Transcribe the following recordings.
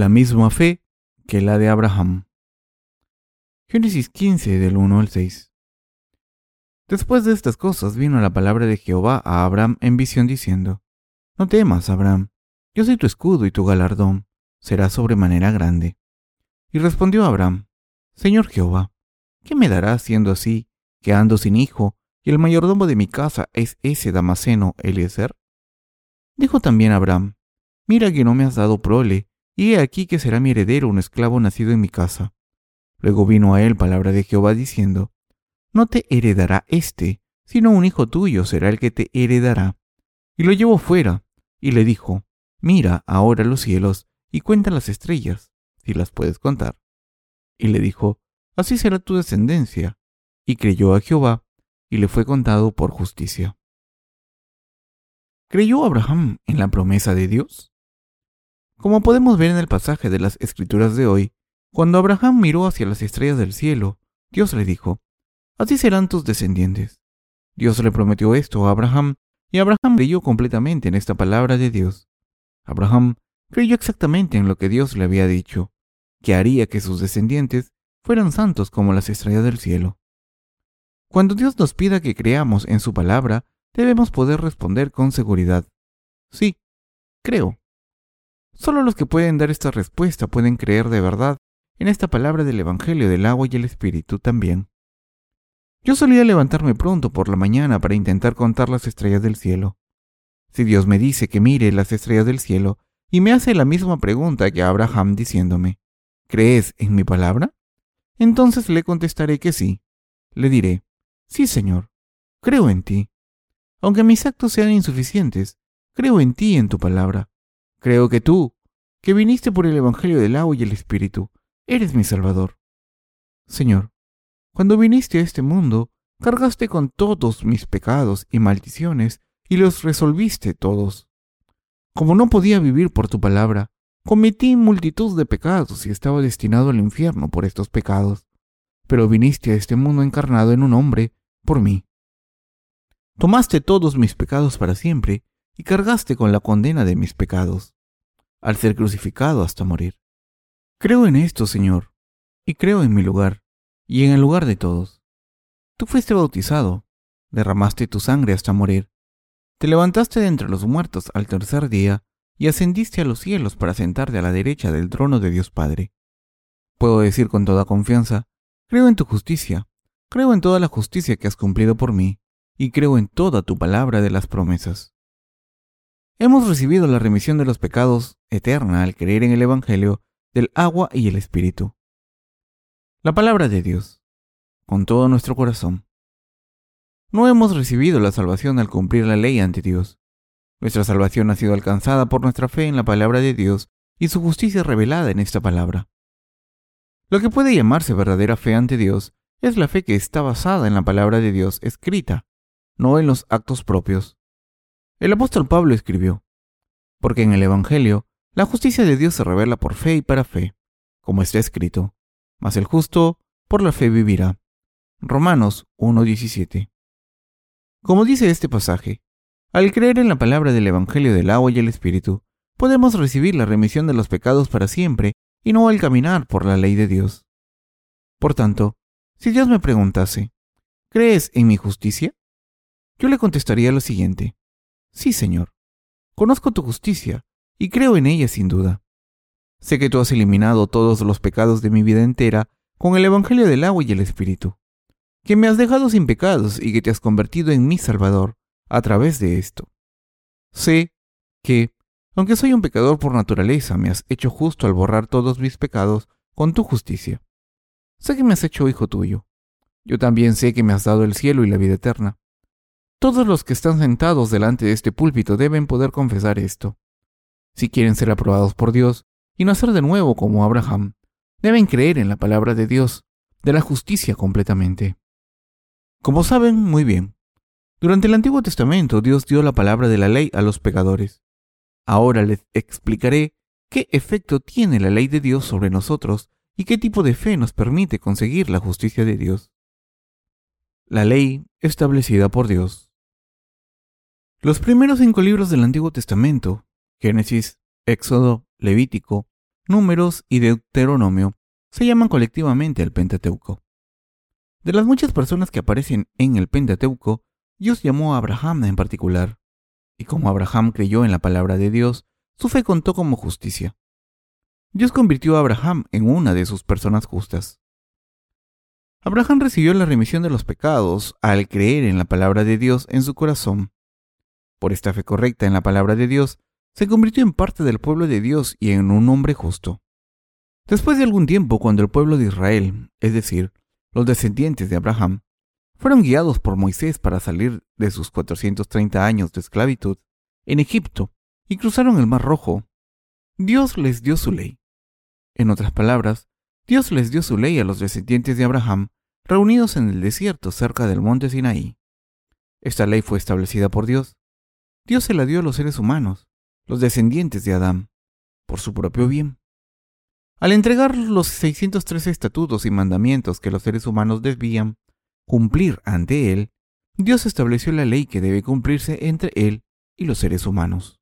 la misma fe que la de Abraham. Génesis 15 del 1 al 6. Después de estas cosas vino la palabra de Jehová a Abraham en visión diciendo, No temas, Abraham, yo soy tu escudo y tu galardón será sobremanera grande. Y respondió Abraham, Señor Jehová, ¿qué me darás siendo así, que ando sin hijo, y el mayordomo de mi casa es ese Damaseno Eliezer? Dijo también Abraham, Mira que no me has dado prole, y he aquí que será mi heredero un esclavo nacido en mi casa. Luego vino a él palabra de Jehová diciendo, No te heredará éste, sino un hijo tuyo será el que te heredará. Y lo llevó fuera, y le dijo, Mira ahora los cielos, y cuenta las estrellas, si las puedes contar. Y le dijo, Así será tu descendencia. Y creyó a Jehová, y le fue contado por justicia. ¿Creyó Abraham en la promesa de Dios? Como podemos ver en el pasaje de las Escrituras de hoy, cuando Abraham miró hacia las estrellas del cielo, Dios le dijo, Así serán tus descendientes. Dios le prometió esto a Abraham, y Abraham creyó completamente en esta palabra de Dios. Abraham creyó exactamente en lo que Dios le había dicho, que haría que sus descendientes fueran santos como las estrellas del cielo. Cuando Dios nos pida que creamos en su palabra, debemos poder responder con seguridad. Sí, creo. Solo los que pueden dar esta respuesta pueden creer de verdad en esta palabra del Evangelio del agua y el Espíritu también. Yo solía levantarme pronto por la mañana para intentar contar las estrellas del cielo. Si Dios me dice que mire las estrellas del cielo y me hace la misma pregunta que Abraham diciéndome, ¿crees en mi palabra? Entonces le contestaré que sí. Le diré, sí, Señor, creo en ti. Aunque mis actos sean insuficientes, creo en ti y en tu palabra. Creo que tú, que viniste por el Evangelio del agua y el Espíritu, eres mi Salvador. Señor, cuando viniste a este mundo, cargaste con todos mis pecados y maldiciones y los resolviste todos. Como no podía vivir por tu palabra, cometí multitud de pecados y estaba destinado al infierno por estos pecados. Pero viniste a este mundo encarnado en un hombre por mí. Tomaste todos mis pecados para siempre y cargaste con la condena de mis pecados, al ser crucificado hasta morir. Creo en esto, Señor, y creo en mi lugar, y en el lugar de todos. Tú fuiste bautizado, derramaste tu sangre hasta morir, te levantaste de entre los muertos al tercer día, y ascendiste a los cielos para sentarte a la derecha del trono de Dios Padre. Puedo decir con toda confianza, creo en tu justicia, creo en toda la justicia que has cumplido por mí, y creo en toda tu palabra de las promesas. Hemos recibido la remisión de los pecados eterna al creer en el Evangelio del agua y el Espíritu. La palabra de Dios, con todo nuestro corazón. No hemos recibido la salvación al cumplir la ley ante Dios. Nuestra salvación ha sido alcanzada por nuestra fe en la palabra de Dios y su justicia revelada en esta palabra. Lo que puede llamarse verdadera fe ante Dios es la fe que está basada en la palabra de Dios escrita, no en los actos propios. El apóstol Pablo escribió, porque en el Evangelio la justicia de Dios se revela por fe y para fe, como está escrito, mas el justo por la fe vivirá. Romanos 1.17. Como dice este pasaje, al creer en la palabra del Evangelio del agua y el Espíritu, podemos recibir la remisión de los pecados para siempre y no al caminar por la ley de Dios. Por tanto, si Dios me preguntase, ¿crees en mi justicia? Yo le contestaría lo siguiente, Sí, Señor. Conozco tu justicia y creo en ella sin duda. Sé que tú has eliminado todos los pecados de mi vida entera con el Evangelio del agua y el Espíritu, que me has dejado sin pecados y que te has convertido en mi Salvador a través de esto. Sé que, aunque soy un pecador por naturaleza, me has hecho justo al borrar todos mis pecados con tu justicia. Sé que me has hecho hijo tuyo. Yo también sé que me has dado el cielo y la vida eterna. Todos los que están sentados delante de este púlpito deben poder confesar esto. Si quieren ser aprobados por Dios y nacer de nuevo como Abraham, deben creer en la palabra de Dios, de la justicia completamente. Como saben muy bien, durante el Antiguo Testamento Dios dio la palabra de la ley a los pecadores. Ahora les explicaré qué efecto tiene la ley de Dios sobre nosotros y qué tipo de fe nos permite conseguir la justicia de Dios. La ley establecida por Dios. Los primeros cinco libros del Antiguo Testamento, Génesis, Éxodo, Levítico, Números y Deuteronomio se llaman colectivamente el Pentateuco. De las muchas personas que aparecen en el Pentateuco, Dios llamó a Abraham en particular, y como Abraham creyó en la palabra de Dios, su fe contó como justicia. Dios convirtió a Abraham en una de sus personas justas. Abraham recibió la remisión de los pecados al creer en la palabra de Dios en su corazón. Por esta fe correcta en la palabra de Dios, se convirtió en parte del pueblo de Dios y en un hombre justo. Después de algún tiempo, cuando el pueblo de Israel, es decir, los descendientes de Abraham, fueron guiados por Moisés para salir de sus 430 años de esclavitud en Egipto y cruzaron el Mar Rojo, Dios les dio su ley. En otras palabras, Dios les dio su ley a los descendientes de Abraham reunidos en el desierto cerca del monte Sinaí. Esta ley fue establecida por Dios. Dios se la dio a los seres humanos, los descendientes de Adán, por su propio bien. Al entregar los 613 estatutos y mandamientos que los seres humanos debían cumplir ante Él, Dios estableció la ley que debe cumplirse entre Él y los seres humanos.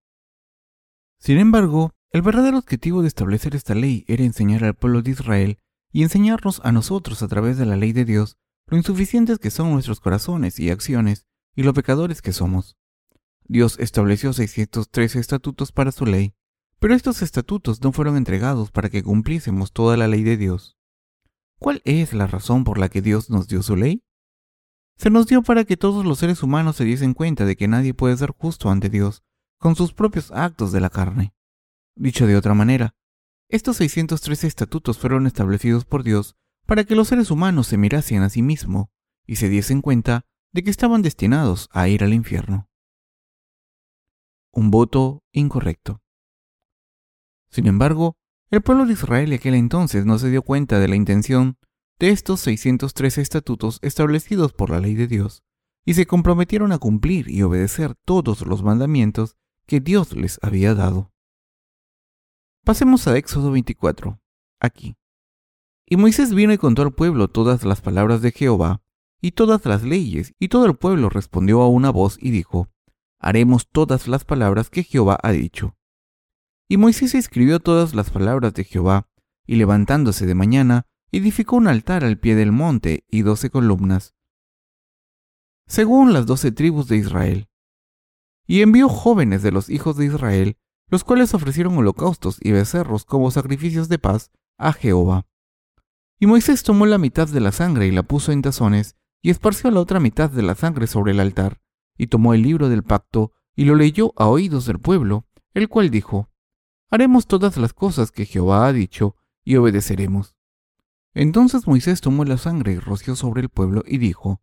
Sin embargo, el verdadero objetivo de establecer esta ley era enseñar al pueblo de Israel y enseñarnos a nosotros a través de la ley de Dios lo insuficientes que son nuestros corazones y acciones y lo pecadores que somos. Dios estableció 613 estatutos para su ley, pero estos estatutos no fueron entregados para que cumpliésemos toda la ley de Dios. ¿Cuál es la razón por la que Dios nos dio su ley? Se nos dio para que todos los seres humanos se diesen cuenta de que nadie puede ser justo ante Dios con sus propios actos de la carne. Dicho de otra manera, estos 613 estatutos fueron establecidos por Dios para que los seres humanos se mirasen a sí mismos y se diesen cuenta de que estaban destinados a ir al infierno. Un voto incorrecto. Sin embargo, el pueblo de Israel de aquel entonces no se dio cuenta de la intención de estos 613 estatutos establecidos por la ley de Dios, y se comprometieron a cumplir y obedecer todos los mandamientos que Dios les había dado. Pasemos a Éxodo 24, aquí. Y Moisés vino y contó al pueblo todas las palabras de Jehová, y todas las leyes, y todo el pueblo respondió a una voz y dijo, Haremos todas las palabras que Jehová ha dicho. Y Moisés escribió todas las palabras de Jehová, y levantándose de mañana, edificó un altar al pie del monte y doce columnas, según las doce tribus de Israel. Y envió jóvenes de los hijos de Israel, los cuales ofrecieron holocaustos y becerros como sacrificios de paz a Jehová. Y Moisés tomó la mitad de la sangre y la puso en tazones, y esparció la otra mitad de la sangre sobre el altar, y tomó el libro del pacto, y lo leyó a oídos del pueblo, el cual dijo, Haremos todas las cosas que Jehová ha dicho, y obedeceremos. Entonces Moisés tomó la sangre y roció sobre el pueblo, y dijo,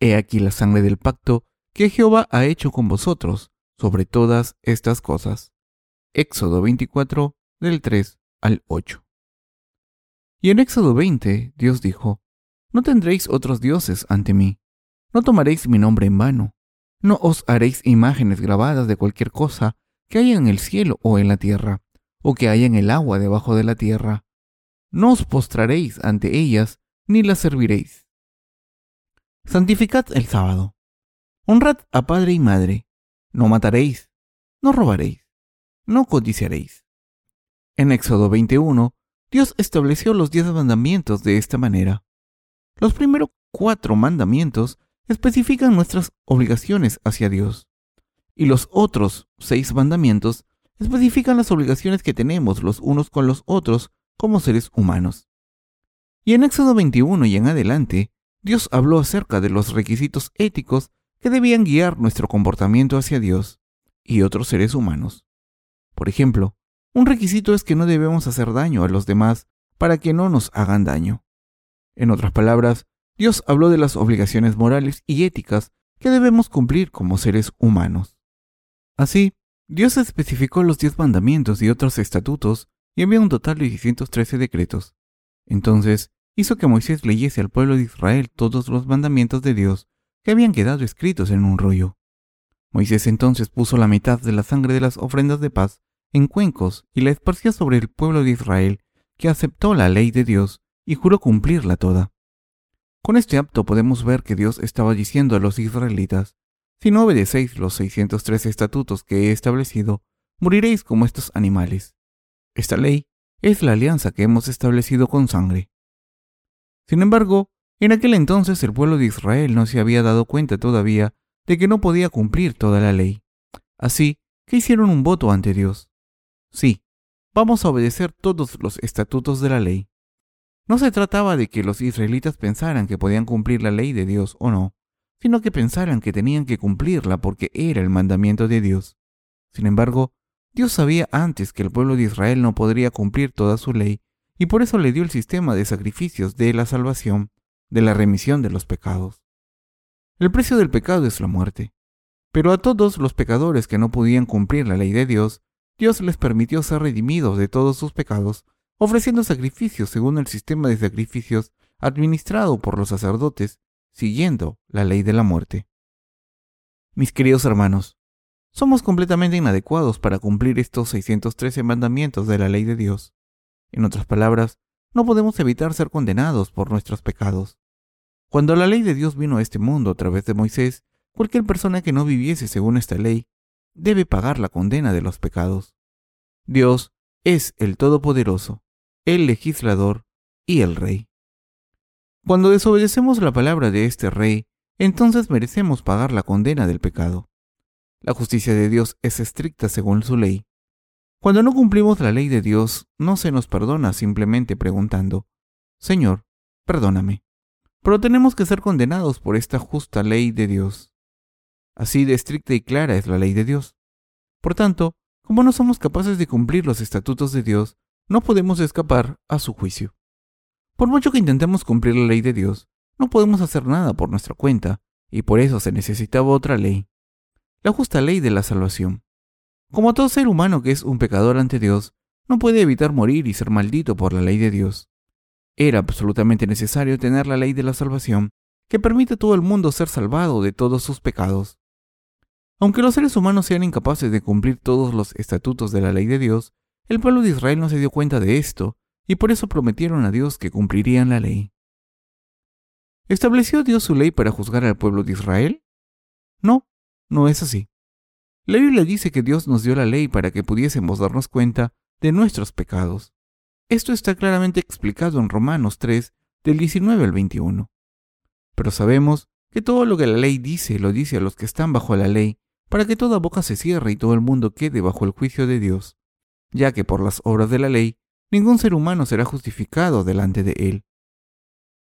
He aquí la sangre del pacto que Jehová ha hecho con vosotros sobre todas estas cosas. Éxodo 24, del 3 al 8. Y en Éxodo 20, Dios dijo, No tendréis otros dioses ante mí, no tomaréis mi nombre en vano, no os haréis imágenes grabadas de cualquier cosa que haya en el cielo o en la tierra, o que haya en el agua debajo de la tierra. No os postraréis ante ellas, ni las serviréis. Santificad el sábado. Honrad a padre y madre. No mataréis. No robaréis no codiciaréis. En Éxodo 21, Dios estableció los diez mandamientos de esta manera. Los primeros cuatro mandamientos especifican nuestras obligaciones hacia Dios, y los otros seis mandamientos especifican las obligaciones que tenemos los unos con los otros como seres humanos. Y en Éxodo 21 y en adelante, Dios habló acerca de los requisitos éticos que debían guiar nuestro comportamiento hacia Dios y otros seres humanos. Por ejemplo, un requisito es que no debemos hacer daño a los demás para que no nos hagan daño. En otras palabras, Dios habló de las obligaciones morales y éticas que debemos cumplir como seres humanos. Así, Dios especificó los diez mandamientos y otros estatutos y envió un total de 613 decretos. Entonces, hizo que Moisés leyese al pueblo de Israel todos los mandamientos de Dios que habían quedado escritos en un rollo. Moisés entonces puso la mitad de la sangre de las ofrendas de paz en cuencos y la esparcía sobre el pueblo de Israel, que aceptó la ley de Dios y juró cumplirla toda. Con este acto podemos ver que Dios estaba diciendo a los israelitas, si no obedecéis los 603 estatutos que he establecido, moriréis como estos animales. Esta ley es la alianza que hemos establecido con sangre. Sin embargo, en aquel entonces el pueblo de Israel no se había dado cuenta todavía de que no podía cumplir toda la ley. Así que hicieron un voto ante Dios. Sí, vamos a obedecer todos los estatutos de la ley. No se trataba de que los israelitas pensaran que podían cumplir la ley de Dios o no, sino que pensaran que tenían que cumplirla porque era el mandamiento de Dios. Sin embargo, Dios sabía antes que el pueblo de Israel no podría cumplir toda su ley, y por eso le dio el sistema de sacrificios de la salvación, de la remisión de los pecados. El precio del pecado es la muerte. Pero a todos los pecadores que no podían cumplir la ley de Dios, Dios les permitió ser redimidos de todos sus pecados, ofreciendo sacrificios según el sistema de sacrificios administrado por los sacerdotes, siguiendo la ley de la muerte. Mis queridos hermanos, somos completamente inadecuados para cumplir estos 613 mandamientos de la ley de Dios. En otras palabras, no podemos evitar ser condenados por nuestros pecados. Cuando la ley de Dios vino a este mundo a través de Moisés, cualquier persona que no viviese según esta ley debe pagar la condena de los pecados. Dios es el Todopoderoso, el legislador y el Rey. Cuando desobedecemos la palabra de este Rey, entonces merecemos pagar la condena del pecado. La justicia de Dios es estricta según su ley. Cuando no cumplimos la ley de Dios, no se nos perdona simplemente preguntando, Señor, perdóname. Pero tenemos que ser condenados por esta justa ley de Dios. Así de estricta y clara es la ley de Dios. Por tanto, como no somos capaces de cumplir los estatutos de Dios, no podemos escapar a su juicio. Por mucho que intentemos cumplir la ley de Dios, no podemos hacer nada por nuestra cuenta, y por eso se necesitaba otra ley, la justa ley de la salvación. Como todo ser humano que es un pecador ante Dios, no puede evitar morir y ser maldito por la ley de Dios. Era absolutamente necesario tener la ley de la salvación que permite a todo el mundo ser salvado de todos sus pecados. Aunque los seres humanos sean incapaces de cumplir todos los estatutos de la ley de Dios, el pueblo de Israel no se dio cuenta de esto y por eso prometieron a Dios que cumplirían la ley. ¿Estableció Dios su ley para juzgar al pueblo de Israel? No, no es así. La Biblia dice que Dios nos dio la ley para que pudiésemos darnos cuenta de nuestros pecados. Esto está claramente explicado en Romanos 3, del 19 al 21. Pero sabemos que todo lo que la ley dice lo dice a los que están bajo la ley, para que toda boca se cierre y todo el mundo quede bajo el juicio de Dios, ya que por las obras de la ley ningún ser humano será justificado delante de él.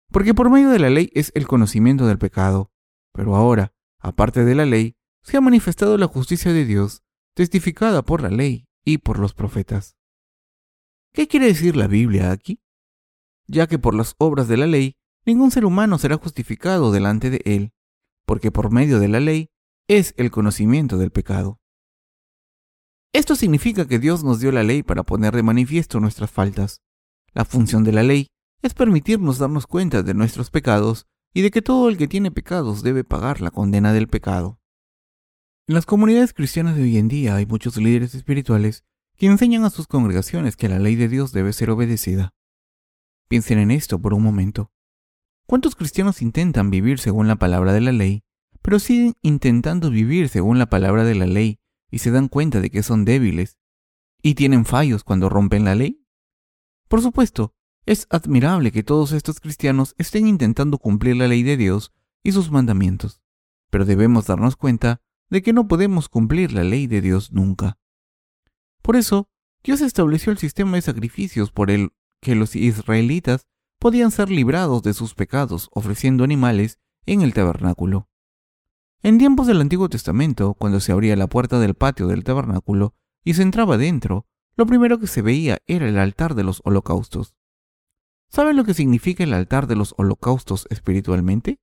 Porque por medio de la ley es el conocimiento del pecado, pero ahora, aparte de la ley, se ha manifestado la justicia de Dios, testificada por la ley y por los profetas. ¿Qué quiere decir la Biblia aquí? Ya que por las obras de la ley, ningún ser humano será justificado delante de él, porque por medio de la ley es el conocimiento del pecado. Esto significa que Dios nos dio la ley para poner de manifiesto nuestras faltas. La función de la ley es permitirnos darnos cuenta de nuestros pecados y de que todo el que tiene pecados debe pagar la condena del pecado. En las comunidades cristianas de hoy en día hay muchos líderes espirituales que enseñan a sus congregaciones que la ley de Dios debe ser obedecida. Piensen en esto por un momento. ¿Cuántos cristianos intentan vivir según la palabra de la ley, pero siguen intentando vivir según la palabra de la ley y se dan cuenta de que son débiles y tienen fallos cuando rompen la ley? Por supuesto, es admirable que todos estos cristianos estén intentando cumplir la ley de Dios y sus mandamientos, pero debemos darnos cuenta de que no podemos cumplir la ley de Dios nunca. Por eso, Dios estableció el sistema de sacrificios por el que los israelitas podían ser librados de sus pecados ofreciendo animales en el tabernáculo. En tiempos del Antiguo Testamento, cuando se abría la puerta del patio del tabernáculo y se entraba dentro, lo primero que se veía era el altar de los holocaustos. ¿Saben lo que significa el altar de los holocaustos espiritualmente?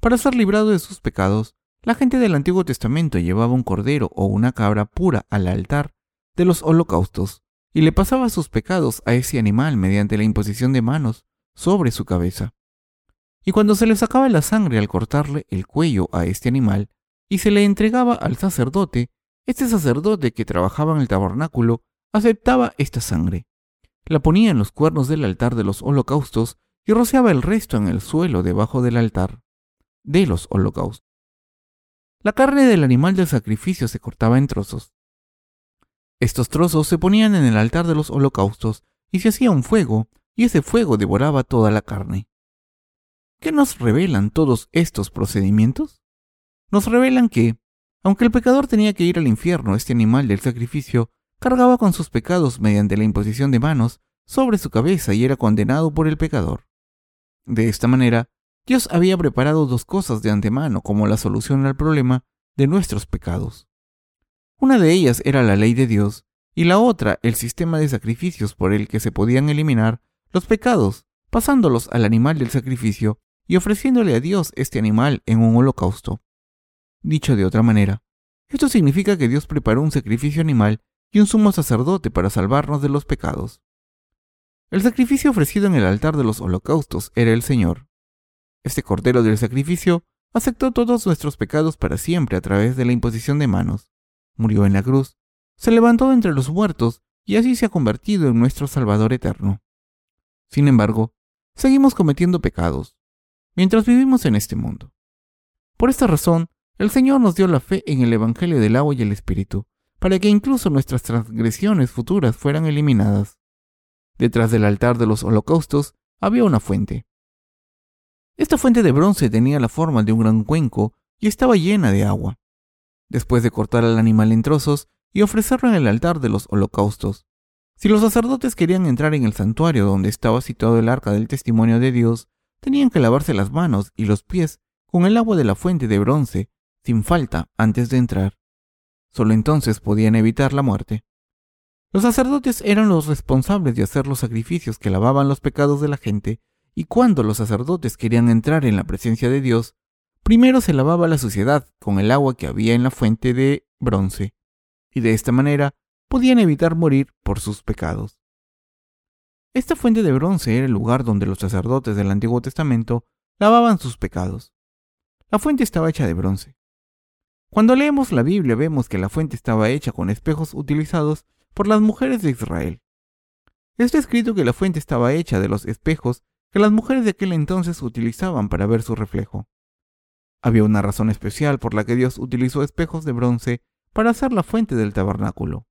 Para ser librado de sus pecados, la gente del Antiguo Testamento llevaba un cordero o una cabra pura al altar de los holocaustos y le pasaba sus pecados a ese animal mediante la imposición de manos sobre su cabeza. Y cuando se le sacaba la sangre al cortarle el cuello a este animal y se le entregaba al sacerdote, este sacerdote que trabajaba en el tabernáculo aceptaba esta sangre, la ponía en los cuernos del altar de los holocaustos y rociaba el resto en el suelo debajo del altar de los holocaustos. La carne del animal del sacrificio se cortaba en trozos. Estos trozos se ponían en el altar de los holocaustos y se hacía un fuego, y ese fuego devoraba toda la carne. ¿Qué nos revelan todos estos procedimientos? Nos revelan que, aunque el pecador tenía que ir al infierno, este animal del sacrificio cargaba con sus pecados mediante la imposición de manos sobre su cabeza y era condenado por el pecador. De esta manera, Dios había preparado dos cosas de antemano como la solución al problema de nuestros pecados. Una de ellas era la ley de Dios y la otra el sistema de sacrificios por el que se podían eliminar los pecados, pasándolos al animal del sacrificio y ofreciéndole a Dios este animal en un holocausto. Dicho de otra manera, esto significa que Dios preparó un sacrificio animal y un sumo sacerdote para salvarnos de los pecados. El sacrificio ofrecido en el altar de los holocaustos era el Señor. Este cordero del sacrificio aceptó todos nuestros pecados para siempre a través de la imposición de manos, murió en la cruz, se levantó entre los muertos y así se ha convertido en nuestro Salvador eterno. Sin embargo, seguimos cometiendo pecados, mientras vivimos en este mundo. Por esta razón, el Señor nos dio la fe en el Evangelio del agua y el Espíritu, para que incluso nuestras transgresiones futuras fueran eliminadas. Detrás del altar de los holocaustos había una fuente. Esta fuente de bronce tenía la forma de un gran cuenco y estaba llena de agua. Después de cortar al animal en trozos y ofrecerlo en el altar de los holocaustos, si los sacerdotes querían entrar en el santuario donde estaba situado el arca del testimonio de Dios, tenían que lavarse las manos y los pies con el agua de la fuente de bronce, sin falta, antes de entrar. Solo entonces podían evitar la muerte. Los sacerdotes eran los responsables de hacer los sacrificios que lavaban los pecados de la gente, y cuando los sacerdotes querían entrar en la presencia de Dios, primero se lavaba la suciedad con el agua que había en la fuente de bronce, y de esta manera podían evitar morir por sus pecados. Esta fuente de bronce era el lugar donde los sacerdotes del Antiguo Testamento lavaban sus pecados. La fuente estaba hecha de bronce. Cuando leemos la Biblia vemos que la fuente estaba hecha con espejos utilizados por las mujeres de Israel. Está escrito que la fuente estaba hecha de los espejos que las mujeres de aquel entonces utilizaban para ver su reflejo. Había una razón especial por la que Dios utilizó espejos de bronce para hacer la fuente del tabernáculo.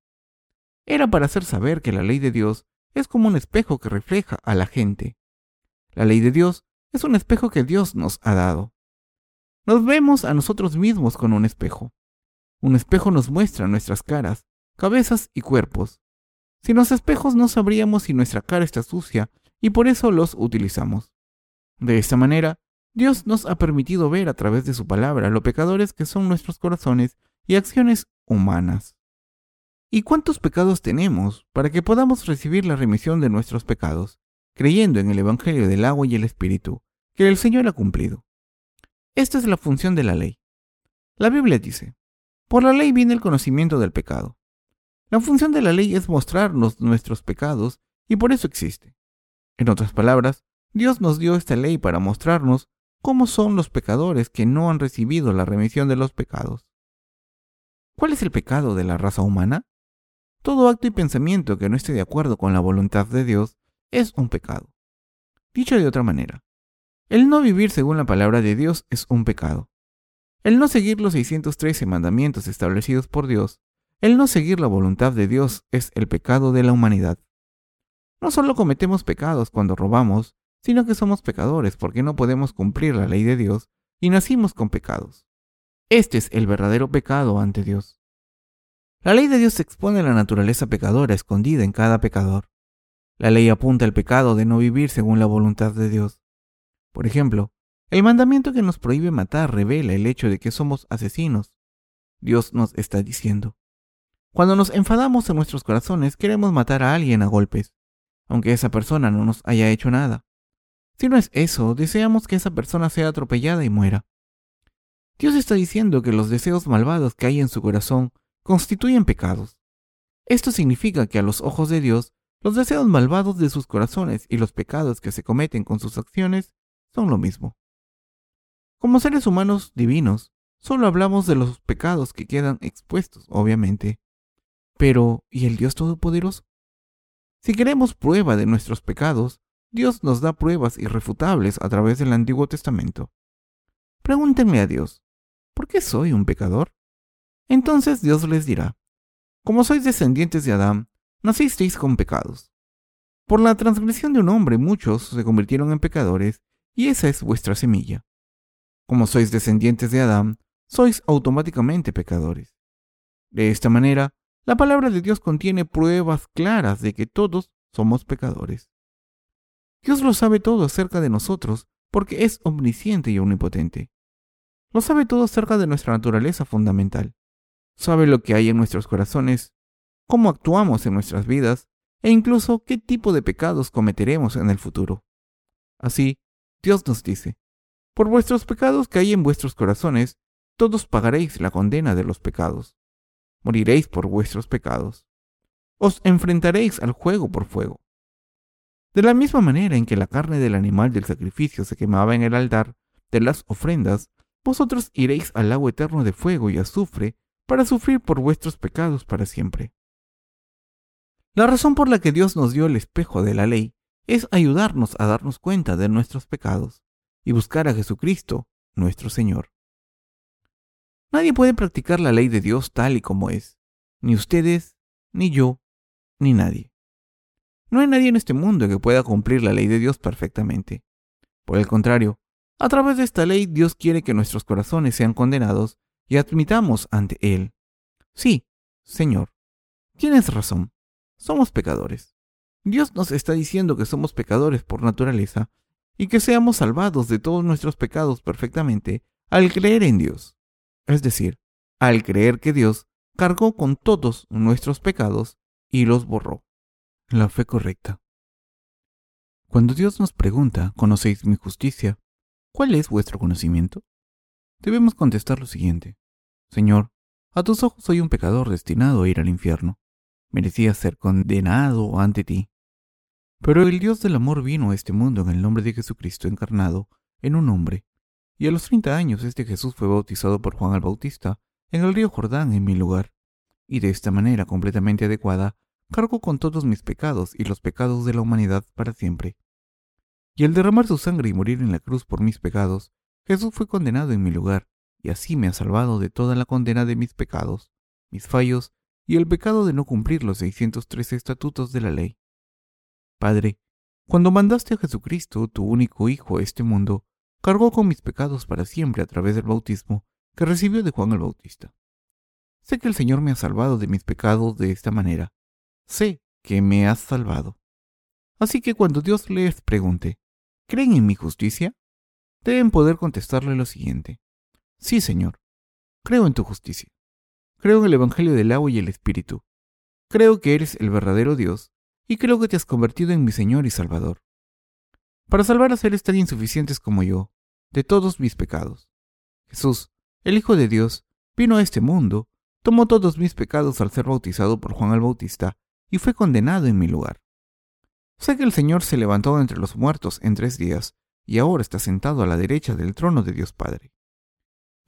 Era para hacer saber que la ley de Dios es como un espejo que refleja a la gente. La ley de Dios es un espejo que Dios nos ha dado. Nos vemos a nosotros mismos con un espejo. Un espejo nos muestra nuestras caras, cabezas y cuerpos. Sin los espejos no sabríamos si nuestra cara está sucia y por eso los utilizamos. De esta manera, Dios nos ha permitido ver a través de su palabra lo pecadores que son nuestros corazones y acciones humanas. ¿Y cuántos pecados tenemos para que podamos recibir la remisión de nuestros pecados, creyendo en el Evangelio del agua y el Espíritu, que el Señor ha cumplido? Esta es la función de la ley. La Biblia dice, por la ley viene el conocimiento del pecado. La función de la ley es mostrarnos nuestros pecados y por eso existe. En otras palabras, Dios nos dio esta ley para mostrarnos cómo son los pecadores que no han recibido la remisión de los pecados. ¿Cuál es el pecado de la raza humana? Todo acto y pensamiento que no esté de acuerdo con la voluntad de Dios es un pecado. Dicho de otra manera, el no vivir según la palabra de Dios es un pecado. El no seguir los 613 mandamientos establecidos por Dios, el no seguir la voluntad de Dios es el pecado de la humanidad. No solo cometemos pecados cuando robamos, sino que somos pecadores porque no podemos cumplir la ley de Dios y nacimos con pecados. Este es el verdadero pecado ante Dios. La ley de Dios expone la naturaleza pecadora escondida en cada pecador. La ley apunta al pecado de no vivir según la voluntad de Dios. Por ejemplo, el mandamiento que nos prohíbe matar revela el hecho de que somos asesinos. Dios nos está diciendo. Cuando nos enfadamos en nuestros corazones queremos matar a alguien a golpes, aunque esa persona no nos haya hecho nada. Si no es eso, deseamos que esa persona sea atropellada y muera. Dios está diciendo que los deseos malvados que hay en su corazón constituyen pecados. Esto significa que a los ojos de Dios, los deseos malvados de sus corazones y los pecados que se cometen con sus acciones son lo mismo. Como seres humanos divinos, solo hablamos de los pecados que quedan expuestos, obviamente. Pero, ¿y el Dios Todopoderoso? Si queremos prueba de nuestros pecados, Dios nos da pruebas irrefutables a través del Antiguo Testamento. Pregúntenle a Dios, ¿por qué soy un pecador? Entonces Dios les dirá, como sois descendientes de Adán, nacisteis con pecados. Por la transgresión de un hombre muchos se convirtieron en pecadores, y esa es vuestra semilla. Como sois descendientes de Adán, sois automáticamente pecadores. De esta manera, la palabra de Dios contiene pruebas claras de que todos somos pecadores. Dios lo sabe todo acerca de nosotros porque es omnisciente y omnipotente. Lo sabe todo acerca de nuestra naturaleza fundamental. Sabe lo que hay en nuestros corazones, cómo actuamos en nuestras vidas e incluso qué tipo de pecados cometeremos en el futuro. Así, Dios nos dice, por vuestros pecados que hay en vuestros corazones, todos pagaréis la condena de los pecados. Moriréis por vuestros pecados. Os enfrentaréis al juego por fuego. De la misma manera en que la carne del animal del sacrificio se quemaba en el altar de las ofrendas, vosotros iréis al lago eterno de fuego y azufre para sufrir por vuestros pecados para siempre. La razón por la que Dios nos dio el espejo de la ley es ayudarnos a darnos cuenta de nuestros pecados y buscar a Jesucristo, nuestro Señor. Nadie puede practicar la ley de Dios tal y como es, ni ustedes, ni yo, ni nadie. No hay nadie en este mundo que pueda cumplir la ley de Dios perfectamente. Por el contrario, a través de esta ley Dios quiere que nuestros corazones sean condenados y admitamos ante Él. Sí, Señor, tienes razón, somos pecadores. Dios nos está diciendo que somos pecadores por naturaleza y que seamos salvados de todos nuestros pecados perfectamente al creer en Dios. Es decir, al creer que Dios cargó con todos nuestros pecados y los borró. La fe correcta. Cuando Dios nos pregunta, ¿conocéis mi justicia? ¿Cuál es vuestro conocimiento? Debemos contestar lo siguiente. Señor, a tus ojos soy un pecador destinado a ir al infierno. Merecía ser condenado ante ti. Pero el Dios del amor vino a este mundo en el nombre de Jesucristo encarnado en un hombre. Y a los treinta años este Jesús fue bautizado por Juan el Bautista en el río Jordán en mi lugar. Y de esta manera completamente adecuada, cargó con todos mis pecados y los pecados de la humanidad para siempre y al derramar su sangre y morir en la cruz por mis pecados, Jesús fue condenado en mi lugar, y así me ha salvado de toda la condena de mis pecados, mis fallos y el pecado de no cumplir los 613 estatutos de la ley. Padre, cuando mandaste a Jesucristo, tu único Hijo, a este mundo, cargó con mis pecados para siempre a través del bautismo que recibió de Juan el Bautista. Sé que el Señor me ha salvado de mis pecados de esta manera. Sé que me has salvado. Así que cuando Dios les pregunte, ¿Creen en mi justicia? Deben poder contestarle lo siguiente. Sí, Señor. Creo en tu justicia. Creo en el Evangelio del agua y el Espíritu. Creo que eres el verdadero Dios y creo que te has convertido en mi Señor y Salvador. Para salvar a seres tan insuficientes como yo, de todos mis pecados. Jesús, el Hijo de Dios, vino a este mundo, tomó todos mis pecados al ser bautizado por Juan el Bautista y fue condenado en mi lugar. Sé que el Señor se levantó entre los muertos en tres días y ahora está sentado a la derecha del trono de Dios Padre.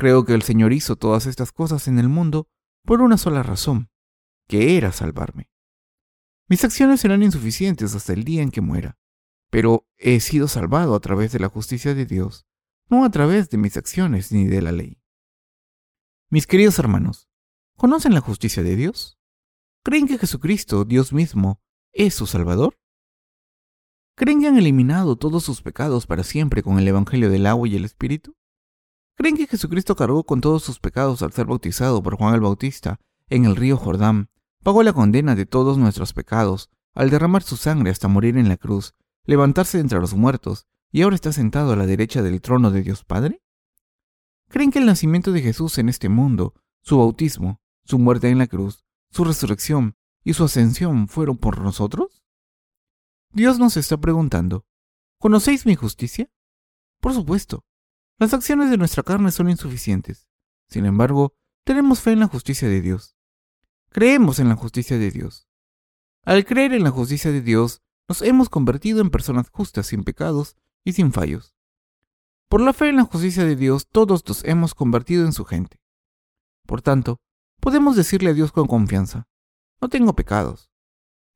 Creo que el Señor hizo todas estas cosas en el mundo por una sola razón, que era salvarme. Mis acciones serán insuficientes hasta el día en que muera, pero he sido salvado a través de la justicia de Dios, no a través de mis acciones ni de la ley. Mis queridos hermanos, ¿conocen la justicia de Dios? ¿Creen que Jesucristo, Dios mismo, es su Salvador? ¿Creen que han eliminado todos sus pecados para siempre con el Evangelio del agua y el Espíritu? ¿Creen que Jesucristo cargó con todos sus pecados al ser bautizado por Juan el Bautista en el río Jordán, pagó la condena de todos nuestros pecados al derramar su sangre hasta morir en la cruz, levantarse entre los muertos y ahora está sentado a la derecha del trono de Dios Padre? ¿Creen que el nacimiento de Jesús en este mundo, su bautismo, su muerte en la cruz, su resurrección y su ascensión fueron por nosotros? Dios nos está preguntando, ¿conocéis mi justicia? Por supuesto, las acciones de nuestra carne son insuficientes. Sin embargo, tenemos fe en la justicia de Dios. Creemos en la justicia de Dios. Al creer en la justicia de Dios, nos hemos convertido en personas justas, sin pecados y sin fallos. Por la fe en la justicia de Dios, todos nos hemos convertido en su gente. Por tanto, podemos decirle a Dios con confianza, no tengo pecados.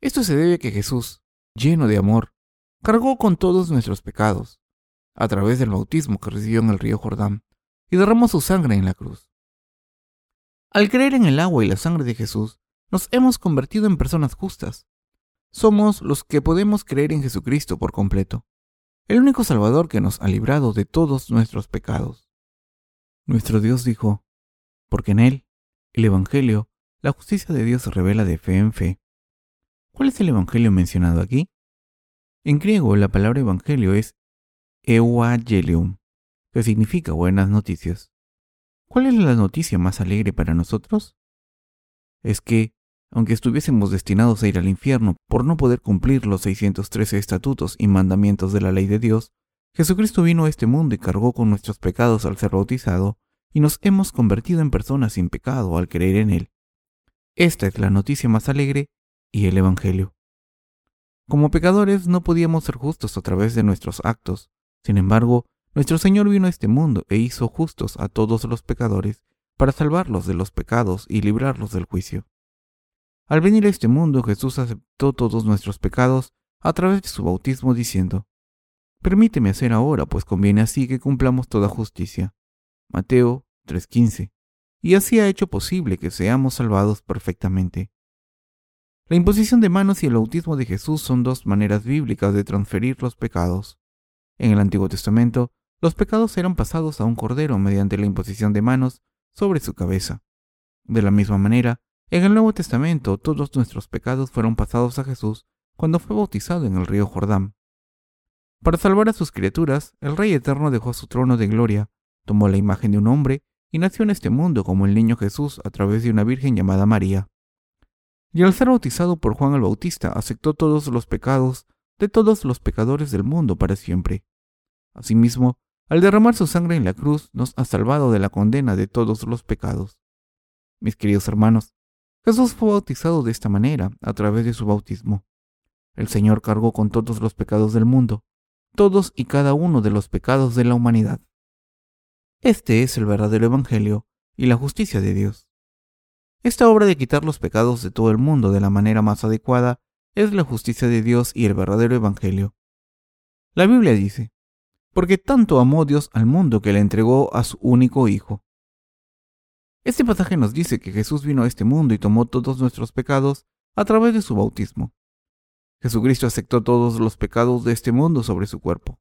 Esto se debe a que Jesús, lleno de amor, cargó con todos nuestros pecados, a través del bautismo que recibió en el río Jordán, y derramó su sangre en la cruz. Al creer en el agua y la sangre de Jesús, nos hemos convertido en personas justas. somos los que podemos creer en Jesucristo por completo, el único Salvador que nos ha librado de todos nuestros pecados. Nuestro Dios dijo, porque en Él, el Evangelio, la justicia de Dios se revela de fe en fe. ¿Cuál es el Evangelio mencionado aquí? En griego la palabra Evangelio es euangelium, que significa buenas noticias. ¿Cuál es la noticia más alegre para nosotros? Es que, aunque estuviésemos destinados a ir al infierno por no poder cumplir los 613 estatutos y mandamientos de la ley de Dios, Jesucristo vino a este mundo y cargó con nuestros pecados al ser bautizado, y nos hemos convertido en personas sin pecado al creer en Él. Esta es la noticia más alegre y el Evangelio. Como pecadores no podíamos ser justos a través de nuestros actos, sin embargo, nuestro Señor vino a este mundo e hizo justos a todos los pecadores para salvarlos de los pecados y librarlos del juicio. Al venir a este mundo, Jesús aceptó todos nuestros pecados a través de su bautismo diciendo, Permíteme hacer ahora, pues conviene así que cumplamos toda justicia. Mateo 3:15. Y así ha hecho posible que seamos salvados perfectamente. La imposición de manos y el bautismo de Jesús son dos maneras bíblicas de transferir los pecados. En el Antiguo Testamento, los pecados eran pasados a un cordero mediante la imposición de manos sobre su cabeza. De la misma manera, en el Nuevo Testamento todos nuestros pecados fueron pasados a Jesús cuando fue bautizado en el río Jordán. Para salvar a sus criaturas, el Rey Eterno dejó su trono de gloria, tomó la imagen de un hombre y nació en este mundo como el niño Jesús a través de una virgen llamada María. Y al ser bautizado por Juan el Bautista, aceptó todos los pecados de todos los pecadores del mundo para siempre. Asimismo, al derramar su sangre en la cruz, nos ha salvado de la condena de todos los pecados. Mis queridos hermanos, Jesús fue bautizado de esta manera, a través de su bautismo. El Señor cargó con todos los pecados del mundo, todos y cada uno de los pecados de la humanidad. Este es el verdadero Evangelio y la justicia de Dios. Esta obra de quitar los pecados de todo el mundo de la manera más adecuada es la justicia de Dios y el verdadero Evangelio. La Biblia dice, porque tanto amó Dios al mundo que le entregó a su único Hijo. Este pasaje nos dice que Jesús vino a este mundo y tomó todos nuestros pecados a través de su bautismo. Jesucristo aceptó todos los pecados de este mundo sobre su cuerpo.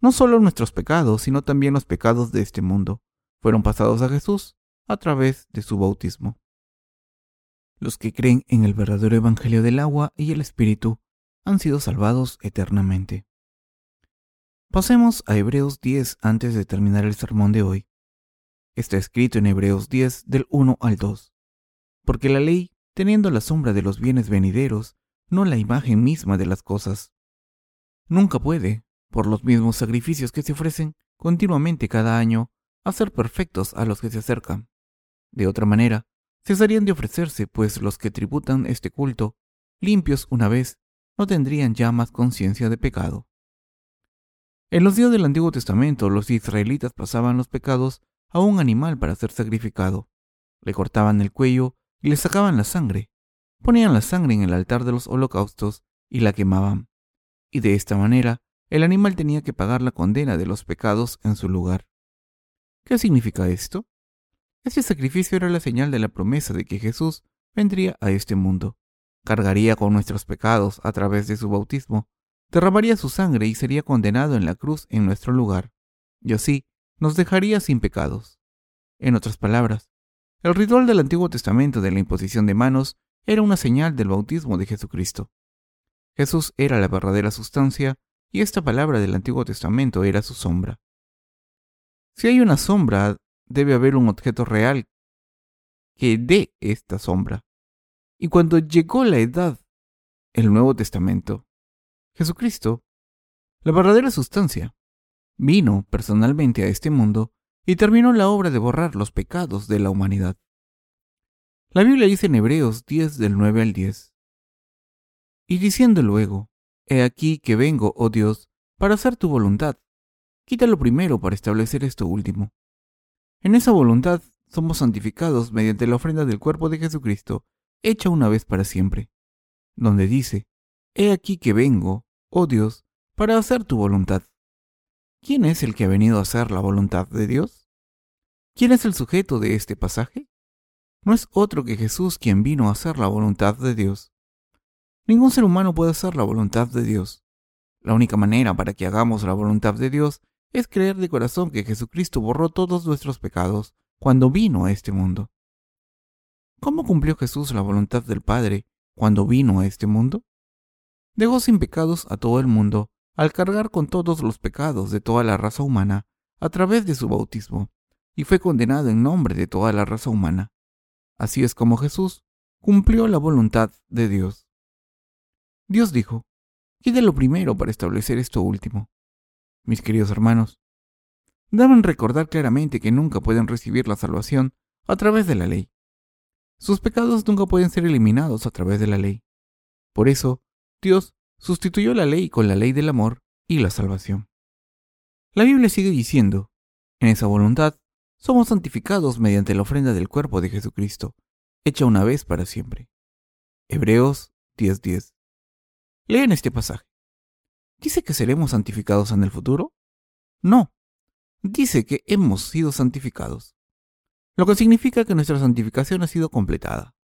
No solo nuestros pecados, sino también los pecados de este mundo fueron pasados a Jesús a través de su bautismo. Los que creen en el verdadero Evangelio del agua y el Espíritu han sido salvados eternamente. Pasemos a Hebreos 10 antes de terminar el sermón de hoy. Está escrito en Hebreos 10 del 1 al 2. Porque la ley, teniendo la sombra de los bienes venideros, no la imagen misma de las cosas, nunca puede, por los mismos sacrificios que se ofrecen continuamente cada año, hacer perfectos a los que se acercan. De otra manera, cesarían de ofrecerse, pues los que tributan este culto, limpios una vez, no tendrían ya más conciencia de pecado. En los días del Antiguo Testamento, los israelitas pasaban los pecados a un animal para ser sacrificado. Le cortaban el cuello y le sacaban la sangre. Ponían la sangre en el altar de los holocaustos y la quemaban. Y de esta manera, el animal tenía que pagar la condena de los pecados en su lugar. ¿Qué significa esto? Este sacrificio era la señal de la promesa de que Jesús vendría a este mundo, cargaría con nuestros pecados a través de su bautismo derramaría su sangre y sería condenado en la cruz en nuestro lugar, y así nos dejaría sin pecados. En otras palabras, el ritual del Antiguo Testamento de la imposición de manos era una señal del bautismo de Jesucristo. Jesús era la verdadera sustancia y esta palabra del Antiguo Testamento era su sombra. Si hay una sombra, debe haber un objeto real que dé esta sombra. Y cuando llegó la edad, el Nuevo Testamento, Jesucristo, la verdadera sustancia, vino personalmente a este mundo y terminó la obra de borrar los pecados de la humanidad. La Biblia dice en Hebreos 10 del 9 al 10, y diciendo luego, He aquí que vengo, oh Dios, para hacer tu voluntad. Quítalo primero para establecer esto último. En esa voluntad somos santificados mediante la ofrenda del cuerpo de Jesucristo, hecha una vez para siempre, donde dice, He aquí que vengo, oh Dios, para hacer tu voluntad. ¿Quién es el que ha venido a hacer la voluntad de Dios? ¿Quién es el sujeto de este pasaje? No es otro que Jesús quien vino a hacer la voluntad de Dios. Ningún ser humano puede hacer la voluntad de Dios. La única manera para que hagamos la voluntad de Dios es creer de corazón que Jesucristo borró todos nuestros pecados cuando vino a este mundo. ¿Cómo cumplió Jesús la voluntad del Padre cuando vino a este mundo? Dejó sin pecados a todo el mundo al cargar con todos los pecados de toda la raza humana a través de su bautismo, y fue condenado en nombre de toda la raza humana. Así es como Jesús cumplió la voluntad de Dios. Dios dijo, quede lo primero para establecer esto último. Mis queridos hermanos, deben recordar claramente que nunca pueden recibir la salvación a través de la ley. Sus pecados nunca pueden ser eliminados a través de la ley. Por eso, Dios sustituyó la ley con la ley del amor y la salvación. La Biblia sigue diciendo, en esa voluntad somos santificados mediante la ofrenda del cuerpo de Jesucristo, hecha una vez para siempre. Hebreos 10:10. Lean este pasaje. ¿Dice que seremos santificados en el futuro? No. Dice que hemos sido santificados lo que significa que nuestra santificación ha sido completada.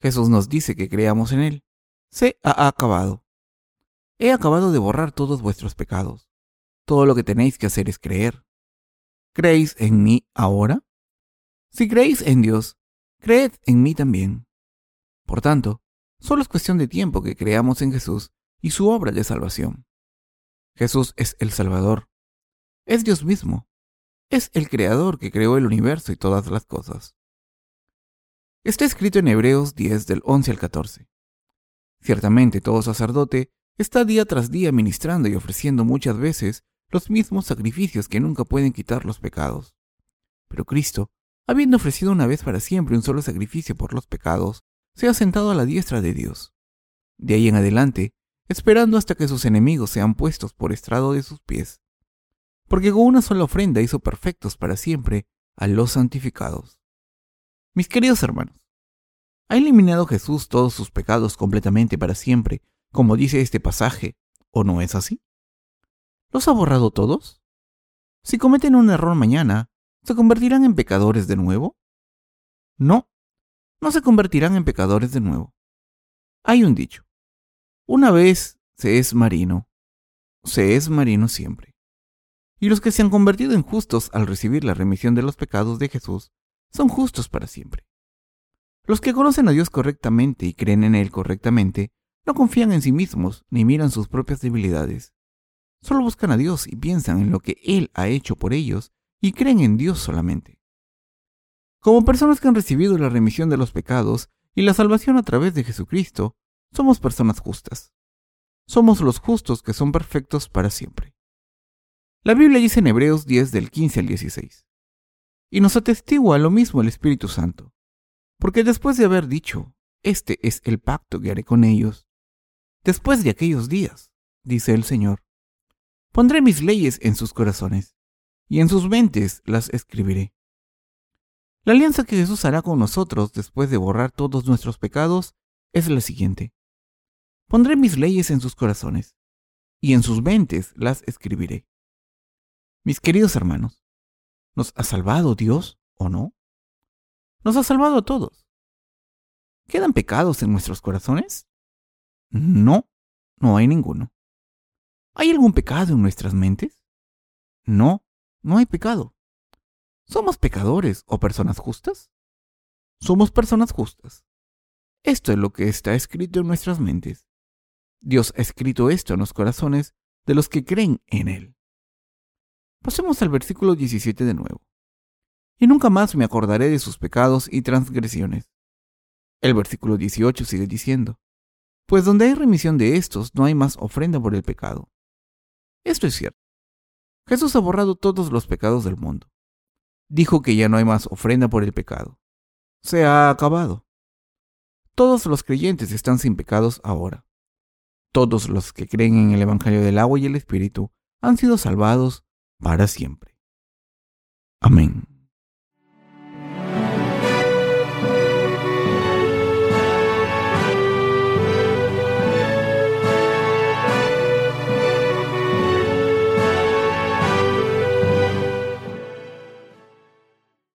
Jesús nos dice que creamos en Él. Se ha acabado. He acabado de borrar todos vuestros pecados. Todo lo que tenéis que hacer es creer. ¿Creéis en mí ahora? Si creéis en Dios, creed en mí también. Por tanto, solo es cuestión de tiempo que creamos en Jesús y su obra de salvación. Jesús es el Salvador. Es Dios mismo es el creador que creó el universo y todas las cosas. Está escrito en Hebreos 10 del 11 al 14. Ciertamente todo sacerdote está día tras día ministrando y ofreciendo muchas veces los mismos sacrificios que nunca pueden quitar los pecados. Pero Cristo, habiendo ofrecido una vez para siempre un solo sacrificio por los pecados, se ha sentado a la diestra de Dios. De ahí en adelante, esperando hasta que sus enemigos sean puestos por estrado de sus pies porque con una sola ofrenda hizo perfectos para siempre a los santificados. Mis queridos hermanos, ¿ha eliminado Jesús todos sus pecados completamente para siempre, como dice este pasaje, o no es así? ¿Los ha borrado todos? Si cometen un error mañana, ¿se convertirán en pecadores de nuevo? No, no se convertirán en pecadores de nuevo. Hay un dicho, una vez se es marino, se es marino siempre. Y los que se han convertido en justos al recibir la remisión de los pecados de Jesús son justos para siempre. Los que conocen a Dios correctamente y creen en Él correctamente no confían en sí mismos ni miran sus propias debilidades. Solo buscan a Dios y piensan en lo que Él ha hecho por ellos y creen en Dios solamente. Como personas que han recibido la remisión de los pecados y la salvación a través de Jesucristo, somos personas justas. Somos los justos que son perfectos para siempre. La Biblia dice en Hebreos 10 del 15 al 16. Y nos atestigua lo mismo el Espíritu Santo, porque después de haber dicho, este es el pacto que haré con ellos, después de aquellos días, dice el Señor, pondré mis leyes en sus corazones, y en sus mentes las escribiré. La alianza que Jesús hará con nosotros después de borrar todos nuestros pecados es la siguiente. Pondré mis leyes en sus corazones, y en sus mentes las escribiré. Mis queridos hermanos, ¿nos ha salvado Dios o no? Nos ha salvado a todos. ¿Quedan pecados en nuestros corazones? No, no hay ninguno. ¿Hay algún pecado en nuestras mentes? No, no hay pecado. ¿Somos pecadores o personas justas? Somos personas justas. Esto es lo que está escrito en nuestras mentes. Dios ha escrito esto en los corazones de los que creen en Él. Pasemos al versículo 17 de nuevo. Y nunca más me acordaré de sus pecados y transgresiones. El versículo 18 sigue diciendo, Pues donde hay remisión de estos, no hay más ofrenda por el pecado. Esto es cierto. Jesús ha borrado todos los pecados del mundo. Dijo que ya no hay más ofrenda por el pecado. Se ha acabado. Todos los creyentes están sin pecados ahora. Todos los que creen en el Evangelio del agua y el Espíritu han sido salvados para siempre. Amén.